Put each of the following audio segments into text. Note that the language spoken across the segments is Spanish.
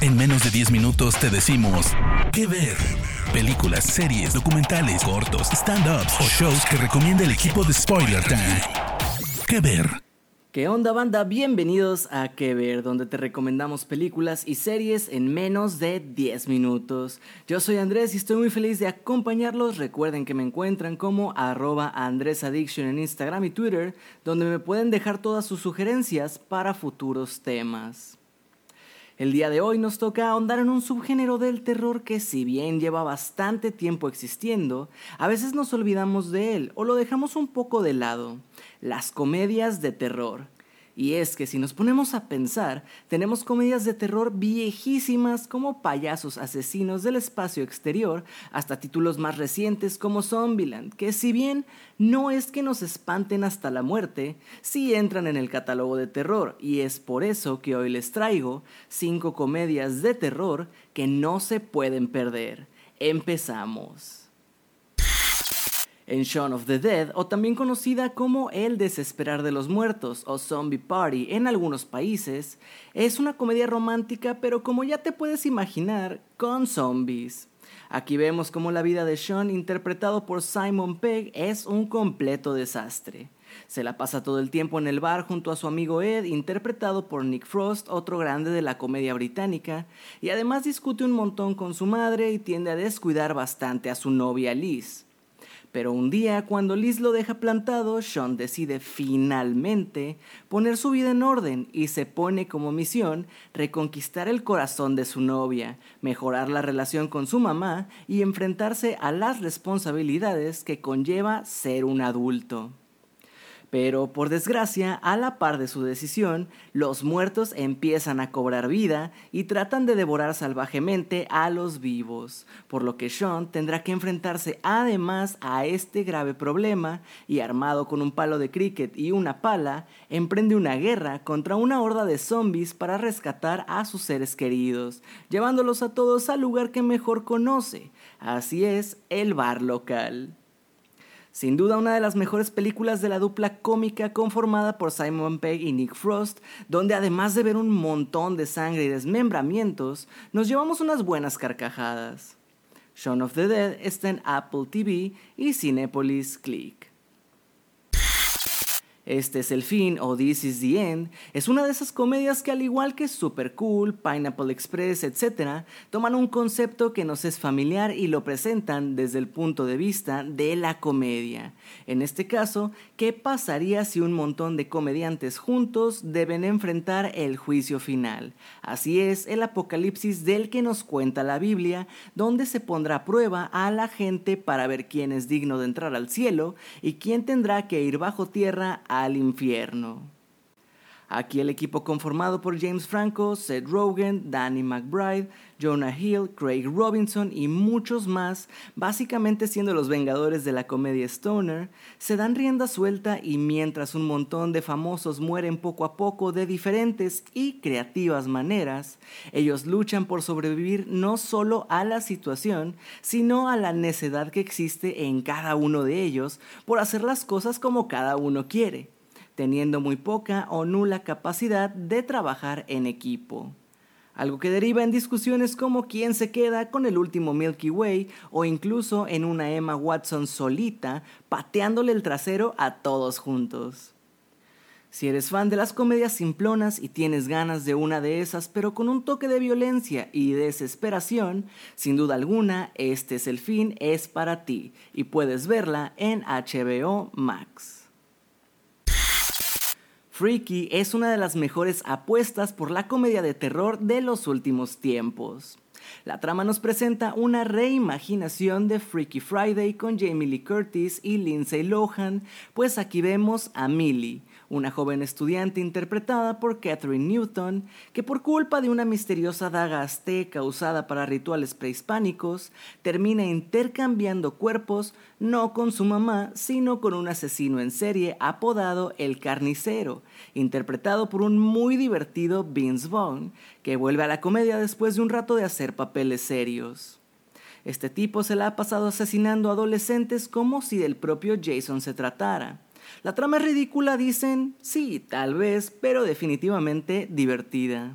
En menos de 10 minutos te decimos qué ver. Películas, series, documentales, cortos, stand-ups o shows que recomienda el equipo de Spoiler Time. ¿Qué ver? ¿Qué onda banda? Bienvenidos a Que Ver, donde te recomendamos películas y series en menos de 10 minutos. Yo soy Andrés y estoy muy feliz de acompañarlos. Recuerden que me encuentran como arroba AndrésAddiction en Instagram y Twitter, donde me pueden dejar todas sus sugerencias para futuros temas. El día de hoy nos toca ahondar en un subgénero del terror que si bien lleva bastante tiempo existiendo, a veces nos olvidamos de él o lo dejamos un poco de lado, las comedias de terror. Y es que si nos ponemos a pensar, tenemos comedias de terror viejísimas como Payasos Asesinos del Espacio Exterior, hasta títulos más recientes como Zombieland, que si bien no es que nos espanten hasta la muerte, sí entran en el catálogo de terror, y es por eso que hoy les traigo cinco comedias de terror que no se pueden perder. Empezamos en Shaun of the Dead, o también conocida como El Desesperar de los Muertos o Zombie Party en algunos países, es una comedia romántica, pero como ya te puedes imaginar, con zombies. Aquí vemos cómo la vida de Sean, interpretado por Simon Pegg, es un completo desastre. Se la pasa todo el tiempo en el bar junto a su amigo Ed, interpretado por Nick Frost, otro grande de la comedia británica, y además discute un montón con su madre y tiende a descuidar bastante a su novia Liz. Pero un día, cuando Liz lo deja plantado, Sean decide finalmente poner su vida en orden y se pone como misión reconquistar el corazón de su novia, mejorar la relación con su mamá y enfrentarse a las responsabilidades que conlleva ser un adulto. Pero por desgracia, a la par de su decisión, los muertos empiezan a cobrar vida y tratan de devorar salvajemente a los vivos, por lo que Sean tendrá que enfrentarse además a este grave problema y armado con un palo de cricket y una pala, emprende una guerra contra una horda de zombies para rescatar a sus seres queridos, llevándolos a todos al lugar que mejor conoce, así es, el bar local. Sin duda una de las mejores películas de la dupla cómica conformada por Simon Pegg y Nick Frost, donde además de ver un montón de sangre y desmembramientos, nos llevamos unas buenas carcajadas. Shaun of the Dead está en Apple TV y Cinepolis Click. Este es el fin o This is the End es una de esas comedias que al igual que Super Cool, Pineapple Express, etc., toman un concepto que nos es familiar y lo presentan desde el punto de vista de la comedia. En este caso, ¿qué pasaría si un montón de comediantes juntos deben enfrentar el juicio final? Así es el apocalipsis del que nos cuenta la Biblia, donde se pondrá a prueba a la gente para ver quién es digno de entrar al cielo y quién tendrá que ir bajo tierra al infierno. Aquí el equipo conformado por James Franco, Seth Rogen, Danny McBride, Jonah Hill, Craig Robinson y muchos más, básicamente siendo los vengadores de la comedia Stoner, se dan rienda suelta y mientras un montón de famosos mueren poco a poco de diferentes y creativas maneras, ellos luchan por sobrevivir no solo a la situación, sino a la necedad que existe en cada uno de ellos por hacer las cosas como cada uno quiere teniendo muy poca o nula capacidad de trabajar en equipo. Algo que deriva en discusiones como quién se queda con el último Milky Way o incluso en una Emma Watson solita pateándole el trasero a todos juntos. Si eres fan de las comedias simplonas y tienes ganas de una de esas, pero con un toque de violencia y desesperación, sin duda alguna, este es el fin, es para ti y puedes verla en HBO Max. Freaky es una de las mejores apuestas por la comedia de terror de los últimos tiempos. La trama nos presenta una reimaginación de Freaky Friday con Jamie Lee Curtis y Lindsay Lohan, pues aquí vemos a Millie, una joven estudiante interpretada por Catherine Newton, que por culpa de una misteriosa daga azteca usada para rituales prehispánicos, termina intercambiando cuerpos no con su mamá, sino con un asesino en serie apodado El Carnicero, interpretado por un muy divertido Vince Vaughn, que vuelve a la comedia después de un rato de hacer papeles serios. Este tipo se la ha pasado asesinando adolescentes como si del propio Jason se tratara. La trama es ridícula, dicen, sí, tal vez, pero definitivamente divertida.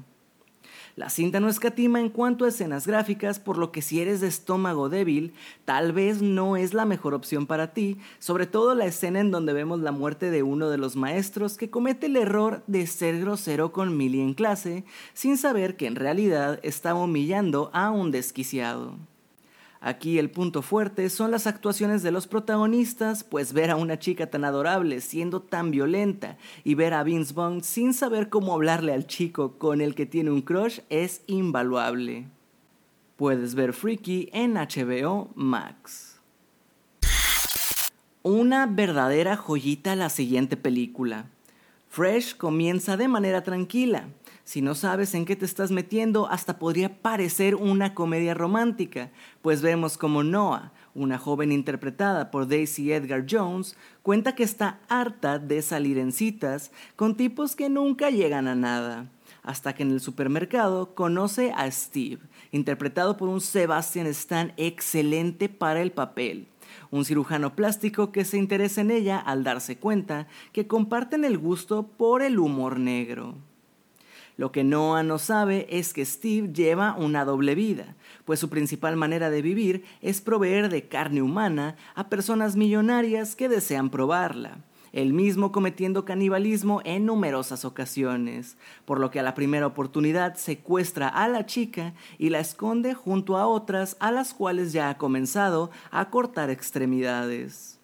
La cinta no escatima en cuanto a escenas gráficas, por lo que si eres de estómago débil, tal vez no es la mejor opción para ti, sobre todo la escena en donde vemos la muerte de uno de los maestros que comete el error de ser grosero con Millie en clase, sin saber que en realidad estaba humillando a un desquiciado. Aquí el punto fuerte son las actuaciones de los protagonistas, pues ver a una chica tan adorable siendo tan violenta y ver a Vince Vaughn sin saber cómo hablarle al chico con el que tiene un crush es invaluable. Puedes ver Freaky en HBO Max. Una verdadera joyita la siguiente película. Fresh comienza de manera tranquila, si no sabes en qué te estás metiendo, hasta podría parecer una comedia romántica, pues vemos como Noah, una joven interpretada por Daisy Edgar Jones, cuenta que está harta de salir en citas con tipos que nunca llegan a nada, hasta que en el supermercado conoce a Steve, interpretado por un Sebastian Stan excelente para el papel un cirujano plástico que se interesa en ella al darse cuenta que comparten el gusto por el humor negro. Lo que Noah no sabe es que Steve lleva una doble vida, pues su principal manera de vivir es proveer de carne humana a personas millonarias que desean probarla el mismo cometiendo canibalismo en numerosas ocasiones, por lo que a la primera oportunidad secuestra a la chica y la esconde junto a otras a las cuales ya ha comenzado a cortar extremidades.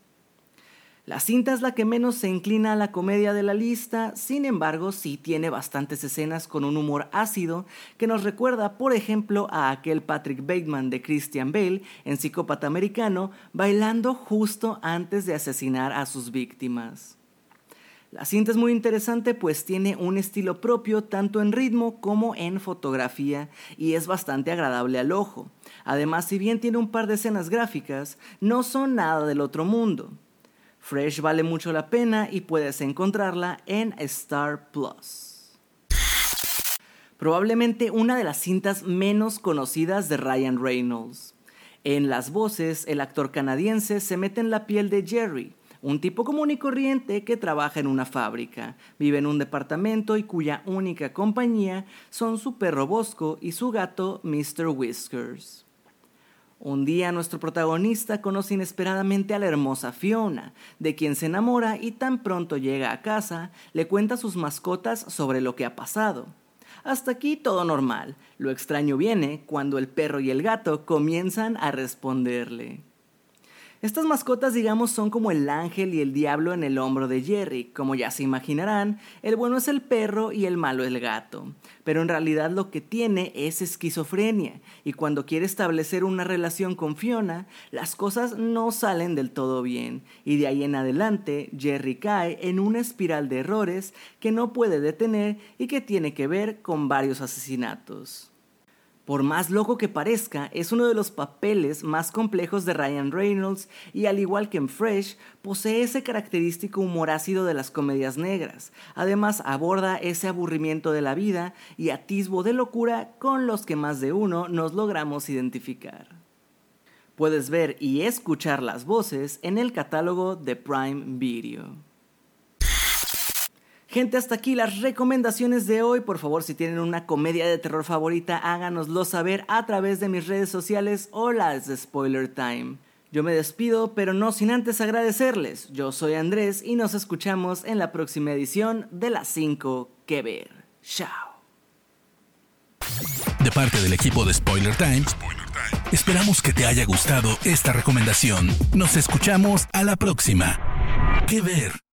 La cinta es la que menos se inclina a la comedia de la lista, sin embargo sí tiene bastantes escenas con un humor ácido que nos recuerda, por ejemplo, a aquel Patrick Bateman de Christian Bale en Psicópata Americano bailando justo antes de asesinar a sus víctimas. La cinta es muy interesante pues tiene un estilo propio tanto en ritmo como en fotografía y es bastante agradable al ojo. Además, si bien tiene un par de escenas gráficas, no son nada del otro mundo. Fresh vale mucho la pena y puedes encontrarla en Star Plus. Probablemente una de las cintas menos conocidas de Ryan Reynolds. En las voces, el actor canadiense se mete en la piel de Jerry, un tipo común y corriente que trabaja en una fábrica, vive en un departamento y cuya única compañía son su perro Bosco y su gato Mr. Whiskers. Un día nuestro protagonista conoce inesperadamente a la hermosa Fiona, de quien se enamora y tan pronto llega a casa, le cuenta a sus mascotas sobre lo que ha pasado. Hasta aquí todo normal. Lo extraño viene cuando el perro y el gato comienzan a responderle. Estas mascotas, digamos, son como el ángel y el diablo en el hombro de Jerry. Como ya se imaginarán, el bueno es el perro y el malo el gato. Pero en realidad lo que tiene es esquizofrenia, y cuando quiere establecer una relación con Fiona, las cosas no salen del todo bien, y de ahí en adelante Jerry cae en una espiral de errores que no puede detener y que tiene que ver con varios asesinatos. Por más loco que parezca, es uno de los papeles más complejos de Ryan Reynolds y al igual que en Fresh, posee ese característico humor ácido de las comedias negras. Además, aborda ese aburrimiento de la vida y atisbo de locura con los que más de uno nos logramos identificar. Puedes ver y escuchar las voces en el catálogo de Prime Video. Gente, hasta aquí las recomendaciones de hoy. Por favor, si tienen una comedia de terror favorita, háganoslo saber a través de mis redes sociales o las de Spoiler Time. Yo me despido, pero no sin antes agradecerles. Yo soy Andrés y nos escuchamos en la próxima edición de las 5 que ver. Chao. De parte del equipo de Spoiler Time, esperamos que te haya gustado esta recomendación. Nos escuchamos a la próxima. Que ver.